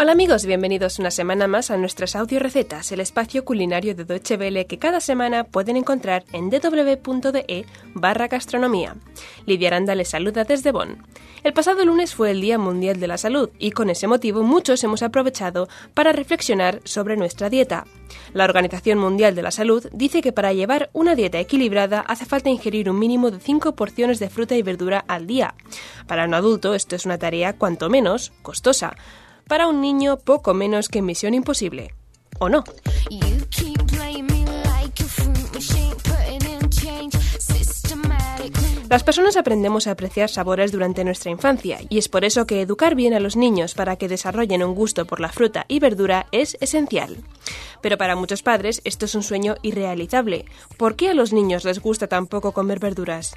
Hola amigos, bienvenidos una semana más a nuestras audio recetas, el espacio culinario de Deutsche Welle que cada semana pueden encontrar en www.de barra gastronomía. Lidia Aranda les saluda desde Bonn. El pasado lunes fue el Día Mundial de la Salud y con ese motivo muchos hemos aprovechado para reflexionar sobre nuestra dieta. La Organización Mundial de la Salud dice que para llevar una dieta equilibrada hace falta ingerir un mínimo de 5 porciones de fruta y verdura al día. Para un adulto esto es una tarea cuanto menos costosa para un niño poco menos que misión imposible. ¿O no? Las personas aprendemos a apreciar sabores durante nuestra infancia y es por eso que educar bien a los niños para que desarrollen un gusto por la fruta y verdura es esencial. Pero para muchos padres esto es un sueño irrealizable. ¿Por qué a los niños les gusta tan poco comer verduras?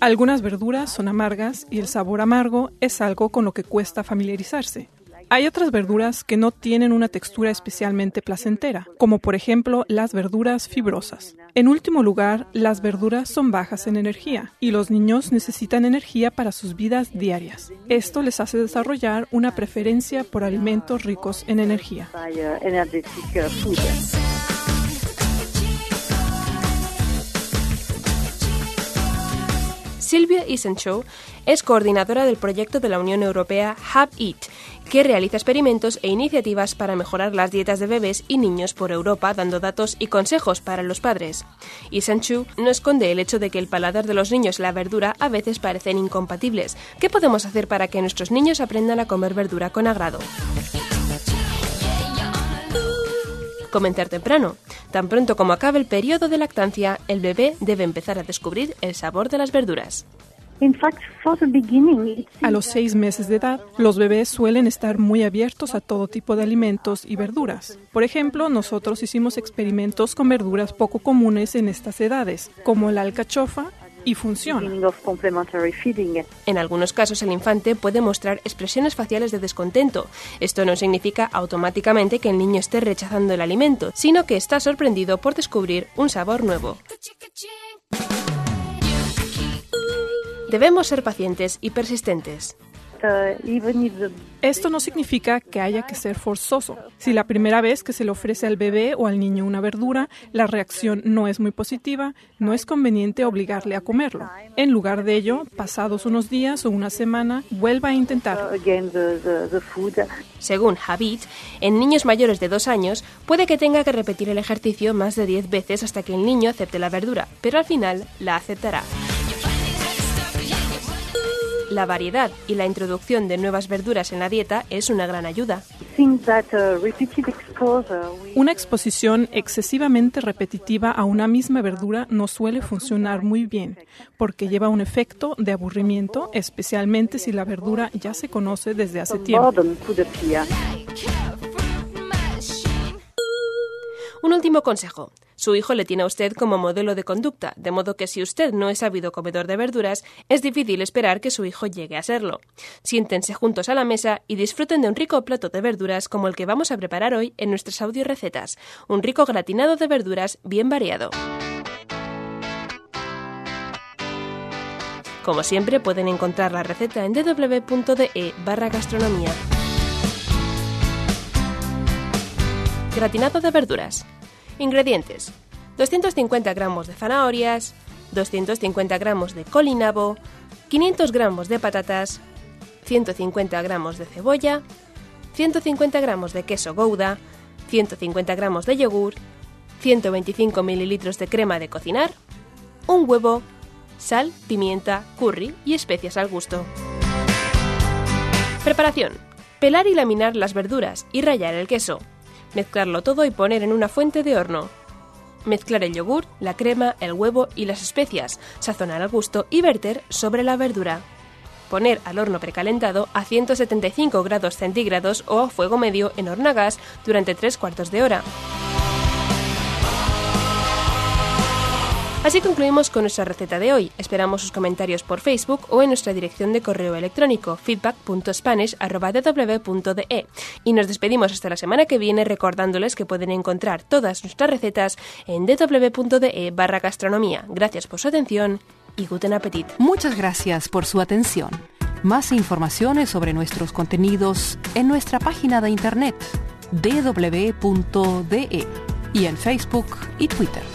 Algunas verduras son amargas y el sabor amargo es algo con lo que cuesta familiarizarse. Hay otras verduras que no tienen una textura especialmente placentera, como por ejemplo las verduras fibrosas. En último lugar, las verduras son bajas en energía y los niños necesitan energía para sus vidas diarias. Esto les hace desarrollar una preferencia por alimentos ricos en energía. Silvia Isenchow es coordinadora del proyecto de la Unión Europea Hub Eat, que realiza experimentos e iniciativas para mejorar las dietas de bebés y niños por Europa, dando datos y consejos para los padres. Isenchow no esconde el hecho de que el paladar de los niños y la verdura a veces parecen incompatibles. ¿Qué podemos hacer para que nuestros niños aprendan a comer verdura con agrado? Comenzar temprano. Tan pronto como acabe el periodo de lactancia, el bebé debe empezar a descubrir el sabor de las verduras. A los seis meses de edad, los bebés suelen estar muy abiertos a todo tipo de alimentos y verduras. Por ejemplo, nosotros hicimos experimentos con verduras poco comunes en estas edades, como la alcachofa y funciona. En algunos casos el infante puede mostrar expresiones faciales de descontento. Esto no significa automáticamente que el niño esté rechazando el alimento, sino que está sorprendido por descubrir un sabor nuevo. Debemos ser pacientes y persistentes. Esto no significa que haya que ser forzoso. Si la primera vez que se le ofrece al bebé o al niño una verdura, la reacción no es muy positiva, no es conveniente obligarle a comerlo. En lugar de ello, pasados unos días o una semana, vuelva a intentarlo. Según Habit, en niños mayores de dos años puede que tenga que repetir el ejercicio más de 10 veces hasta que el niño acepte la verdura, pero al final la aceptará la variedad y la introducción de nuevas verduras en la dieta es una gran ayuda. Una exposición excesivamente repetitiva a una misma verdura no suele funcionar muy bien, porque lleva un efecto de aburrimiento, especialmente si la verdura ya se conoce desde hace tiempo. Un último consejo. Su hijo le tiene a usted como modelo de conducta, de modo que si usted no es ávido comedor de verduras, es difícil esperar que su hijo llegue a serlo. Siéntense juntos a la mesa y disfruten de un rico plato de verduras como el que vamos a preparar hoy en nuestras audio recetas, un rico gratinado de verduras bien variado. Como siempre, pueden encontrar la receta en www.de barra gastronomía. Gratinado de verduras. Ingredientes. 250 gramos de zanahorias, 250 gramos de colinabo, 500 gramos de patatas, 150 gramos de cebolla, 150 gramos de queso gouda, 150 gramos de yogur, 125 mililitros de crema de cocinar, un huevo, sal, pimienta, curry y especias al gusto. Preparación. Pelar y laminar las verduras y rallar el queso. Mezclarlo todo y poner en una fuente de horno. Mezclar el yogur, la crema, el huevo y las especias, sazonar al gusto y verter sobre la verdura. Poner al horno precalentado a 175 grados centígrados o a fuego medio en horno a gas durante 3 cuartos de hora. Así concluimos con nuestra receta de hoy. Esperamos sus comentarios por Facebook o en nuestra dirección de correo electrónico feedback.spanish.dw.de. Y nos despedimos hasta la semana que viene recordándoles que pueden encontrar todas nuestras recetas en dw.de barra gastronomía. Gracias por su atención y guten appetit. Muchas gracias por su atención. Más informaciones sobre nuestros contenidos en nuestra página de internet www.de y en Facebook y Twitter.